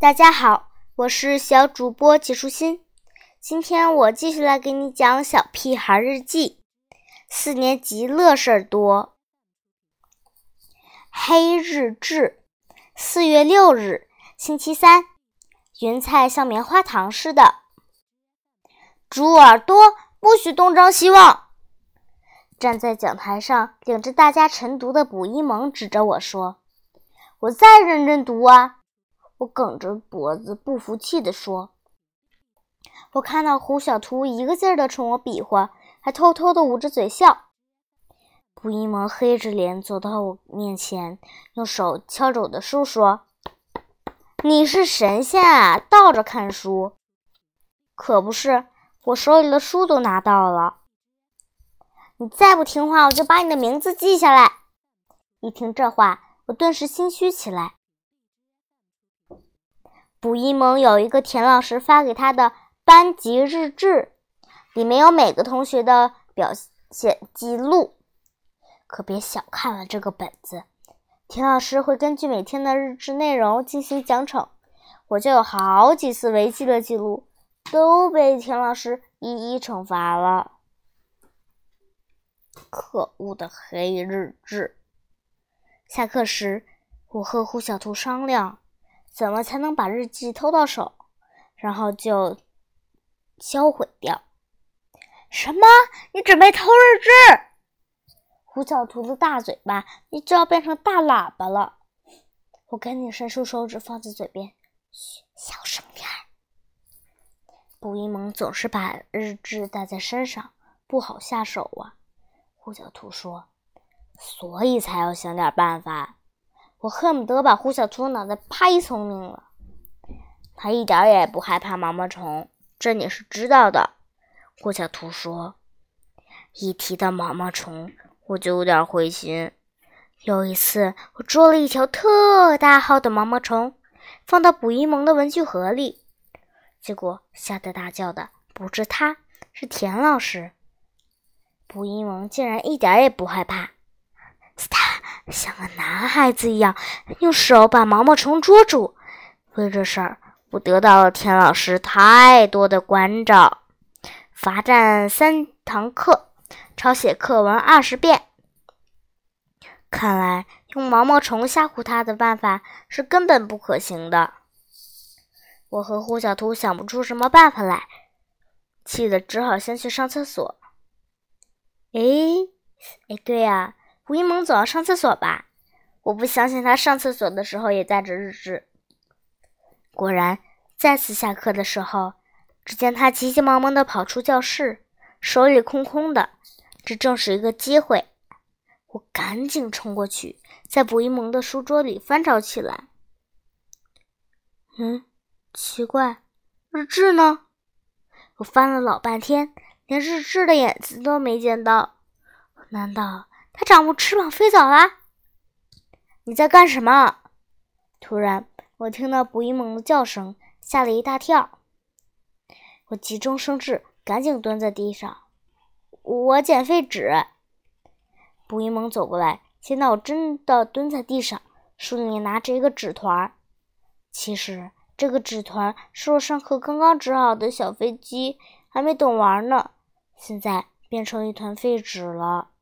大家好，我是小主播季舒心。今天我继续来给你讲《小屁孩日记》。四年级乐事儿多。黑日志，四月六日，星期三。云彩像棉花糖似的。猪耳朵，不许东张西望。站在讲台上领着大家晨读的卜一萌指着我说：“我再认真读啊！”我梗着脖子，不服气地说：“我看到胡小图一个劲儿地冲我比划，还偷偷地捂着嘴笑。”卜一萌黑着脸走到我面前，用手敲着我的书说：“你是神仙啊，倒着看书。”可不是，我手里的书都拿到了。你再不听话，我就把你的名字记下来。一听这话，我顿时心虚起来。卜一萌有一个田老师发给他的班级日志，里面有每个同学的表现记录。可别小看了这个本子，田老师会根据每天的日志内容进行奖惩。我就有好几次违纪的记录，都被田老师一一惩罚了。可恶的黑日志！下课时，我和胡小图商量。怎么才能把日记偷到手，然后就销毁掉？什么？你准备偷日志？胡小图的大嘴巴，你就要变成大喇叭了！我赶紧伸出手指放在嘴边，嘘，小声点儿。卜一萌总是把日志带在身上，不好下手啊。胡小图说：“所以才要想点办法。”我恨不得把胡小图脑袋拍聪明了。他一点也不害怕毛毛虫，这你是知道的。胡小图说：“一提到毛毛虫，我就有点灰心。有一次，我捉了一条特大号的毛毛虫，放到卜一萌的文具盒里，结果吓得大叫的不是他，是田老师。卜一萌竟然一点也不害怕。”像个男孩子一样，用手把毛毛虫捉住。为这事儿，我得到了田老师太多的关照：罚站三堂课，抄写课文二十遍。看来用毛毛虫吓唬他的办法是根本不可行的。我和胡小图想不出什么办法来，气得只好先去上厕所。哎，哎，对呀。胡一萌总要上厕所吧？我不相信他上厕所的时候也带着日志。果然，再次下课的时候，只见他急急忙忙地跑出教室，手里空空的。这正是一个机会，我赶紧冲过去，在卜一萌的书桌里翻找起来。嗯，奇怪，日志呢？我翻了老半天，连日志的影子都没见到。难道？它长出翅膀飞走了？你在干什么？突然，我听到卜一萌的叫声，吓了一大跳。我急中生智，赶紧蹲在地上。我捡废纸。卜一萌走过来，见到我真的蹲在地上，手里拿着一个纸团。其实，这个纸团是我上课刚刚织好的小飞机，还没等完呢，现在变成一团废纸了。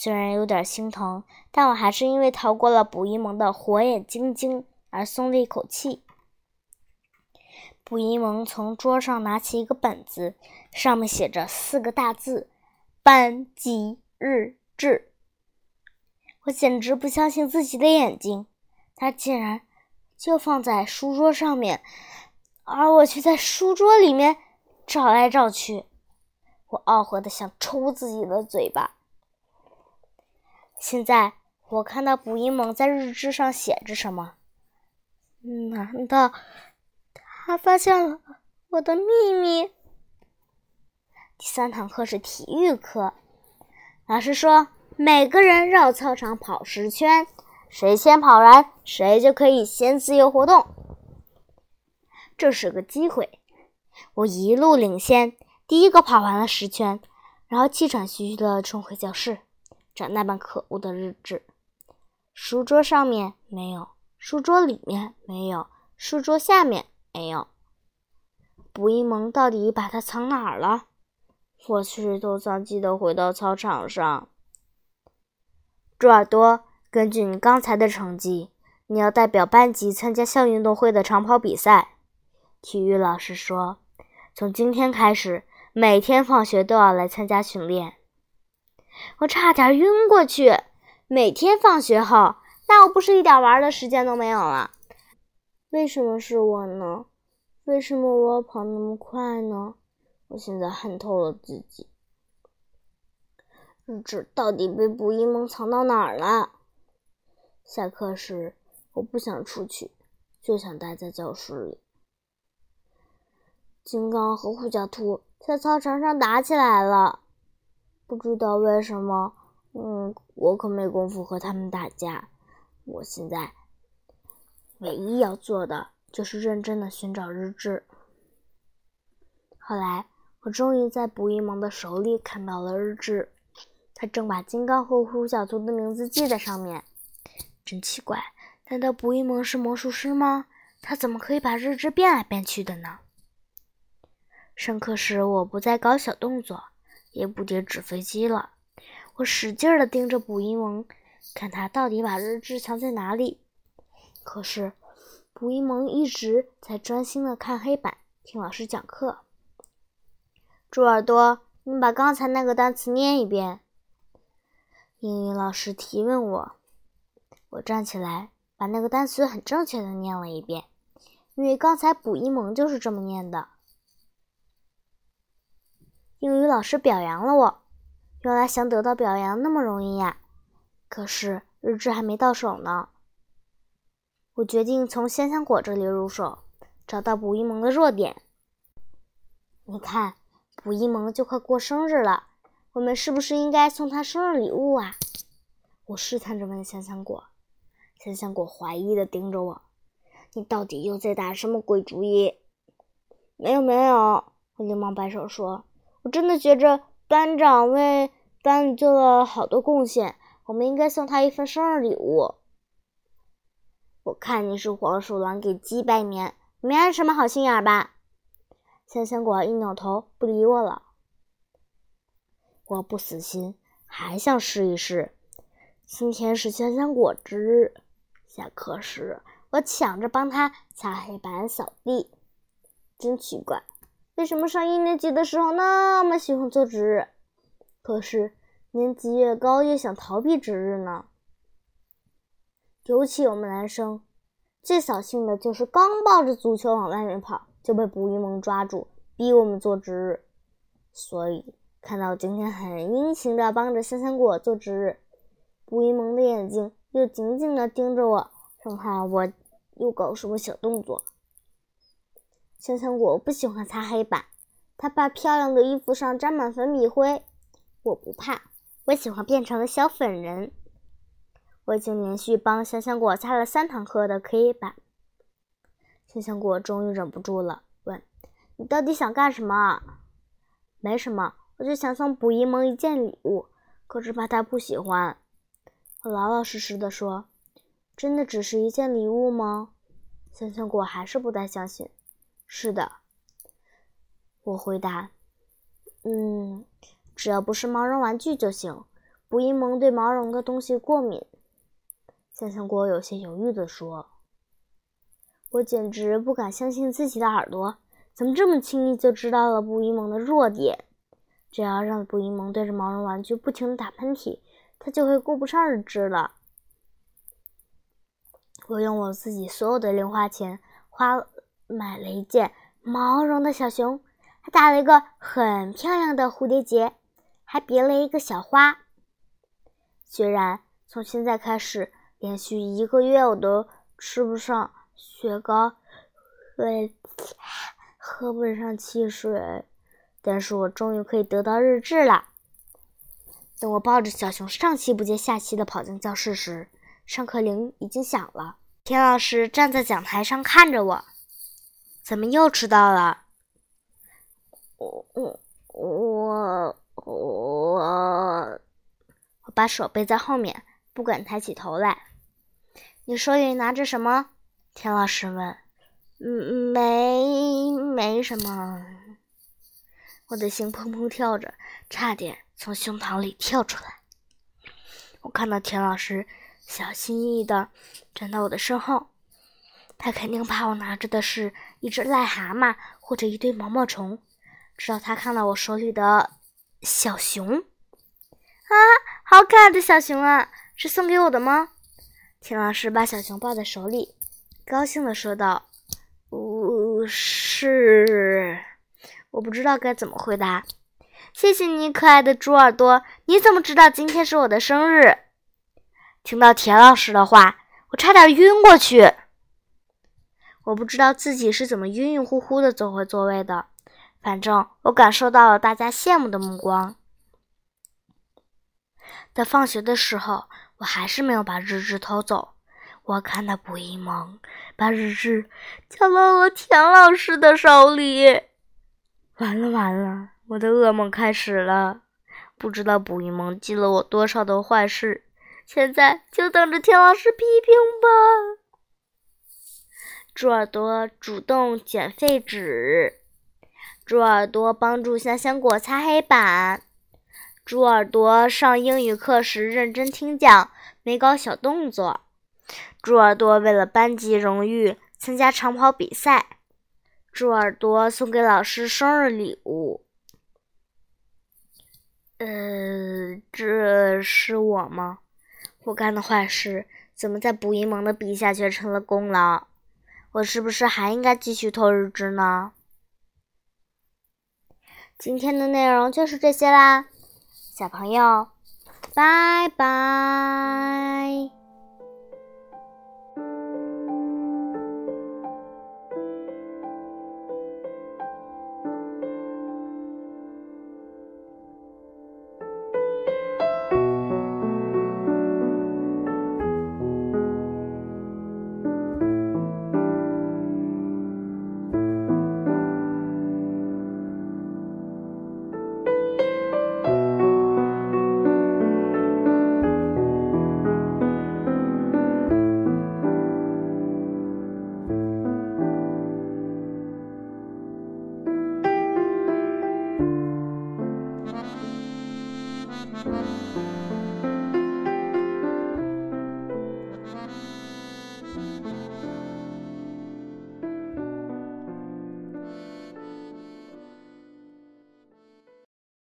虽然有点心疼，但我还是因为逃过了卜一萌的火眼金睛而松了一口气。卜一萌从桌上拿起一个本子，上面写着四个大字：“班级日志”。我简直不相信自己的眼睛，它竟然就放在书桌上面，而我却在书桌里面找来找去。我懊悔的想抽自己的嘴巴。现在我看到卜一萌在日志上写着什么？难道他发现了我的秘密？第三堂课是体育课，老师说每个人绕操场跑十圈，谁先跑完，谁就可以先自由活动。这是个机会，我一路领先，第一个跑完了十圈，然后气喘吁吁地冲回教室。找那本可恶的日志，书桌上面没有，书桌里面没有，书桌下面没有。捕蝇萌到底把它藏哪儿了？我去偷藏记得回到操场上。猪耳朵，根据你刚才的成绩，你要代表班级参加校运动会的长跑比赛。体育老师说，从今天开始，每天放学都要来参加训练。我差点晕过去。每天放学后，那我不是一点玩的时间都没有了？为什么是我呢？为什么我跑那么快呢？我现在恨透了自己。日志到底被捕蝇萌藏到哪儿了？下课时，我不想出去，就想待在教室里。金刚和护甲兔在操场上打起来了，不知道为什么。嗯，我可没工夫和他们打架。我现在唯一要做的。就是认真的寻找日志。后来，我终于在捕蝇萌的手里看到了日志，他正把金刚和虎小兔的名字记在上面。真奇怪，难道捕蝇萌是魔术师吗？他怎么可以把日志变来变去的呢？上课时，我不再搞小动作，也不叠纸飞机了。我使劲的盯着捕蝇萌，看他到底把日志藏在哪里。可是。捕蝇萌一直在专心的看黑板，听老师讲课。猪耳朵，你把刚才那个单词念一遍。英语老师提问我，我站起来，把那个单词很正确的念了一遍，因为刚才捕蝇萌就是这么念的。英语老师表扬了我，原来想得到表扬那么容易呀！可是日志还没到手呢。我决定从香香果这里入手，找到捕蝇萌的弱点。你看，捕蝇萌就快过生日了，我们是不是应该送他生日礼物啊？我试探着问香香果。香香果怀疑的盯着我：“你到底又在打什么鬼主意？”“没有，没有。”我连忙摆手说：“我真的觉着班长为班里做了好多贡献，我们应该送他一份生日礼物。”我看你是黄鼠狼给鸡拜年，没安什么好心眼吧？香香果一扭头不理我了。我不死心，还想试一试。今天是香香果之日，下课时我抢着帮他擦黑板、扫地。真奇怪，为什么上一年级的时候那么喜欢做值日，可是年级越高越想逃避值日呢？尤其我们男生，最扫兴的就是刚抱着足球往外面跑，就被捕蝇萌抓住，逼我们做值日。所以看到今天很殷勤的帮着香香果做值日，捕蝇萌的眼睛又紧紧的盯着我，生怕我又搞什么小动作。香香果不喜欢擦黑板，他怕漂亮的衣服上沾满粉笔灰。我不怕，我喜欢变成个小粉人。我已经连续帮香香果擦了三堂课的黑板。香香果终于忍不住了，问：“你到底想干什么？”“没什么，我就想送捕一萌一件礼物，可是怕他不喜欢。”我老老实实的说：“真的只是一件礼物吗？”香香果还是不太相信。“是的。”我回答。“嗯，只要不是毛绒玩具就行。捕蝇萌对毛绒的东西过敏。”香香果有些犹豫地说：“我简直不敢相信自己的耳朵，怎么这么轻易就知道了捕蝇萌的弱点？只要让捕蝇萌对着毛绒玩具不停地打喷嚏，它就会顾不上日志了。”我用我自己所有的零花钱花买了一件毛绒的小熊，还打了一个很漂亮的蝴蝶结，还别了一个小花。虽然从现在开始。连续一个月我都吃不上雪糕，对，喝不上汽水，但是我终于可以得到日志了。等我抱着小熊上气不接下气的跑进教室时，上课铃已经响了。田老师站在讲台上看着我，怎么又迟到了？我我我我，我把手背在后面，不敢抬起头来。你手里拿着什么？田老师问。嗯，没没什么。我的心砰砰跳着，差点从胸膛里跳出来。我看到田老师小心翼翼的站到我的身后，他肯定怕我拿着的是一只癞蛤蟆或者一堆毛毛虫。直到他看到我手里的小熊，啊，好可爱的小熊啊！是送给我的吗？田老师把小熊抱在手里，高兴地说道：“不是。”我不知道该怎么回答。谢谢你，可爱的猪耳朵。你怎么知道今天是我的生日？听到田老师的话，我差点晕过去。我不知道自己是怎么晕晕乎乎的走回座位的。反正我感受到了大家羡慕的目光。在放学的时候，我还是没有把日志偷走。我看到卜一萌把日志交到了田老师的手里。完了完了，我的噩梦开始了。不知道卜一萌记了我多少的坏事，现在就等着田老师批评吧。猪耳朵主动捡废纸。猪耳朵帮助香香果擦黑板。猪耳朵上英语课时认真听讲，没搞小动作。猪耳朵为了班级荣誉参加长跑比赛。猪耳朵送给老师生日礼物。呃，这是我吗？我干的坏事怎么在卜一萌的笔下却成了功劳？我是不是还应该继续偷日志呢？今天的内容就是这些啦，小朋友，拜拜。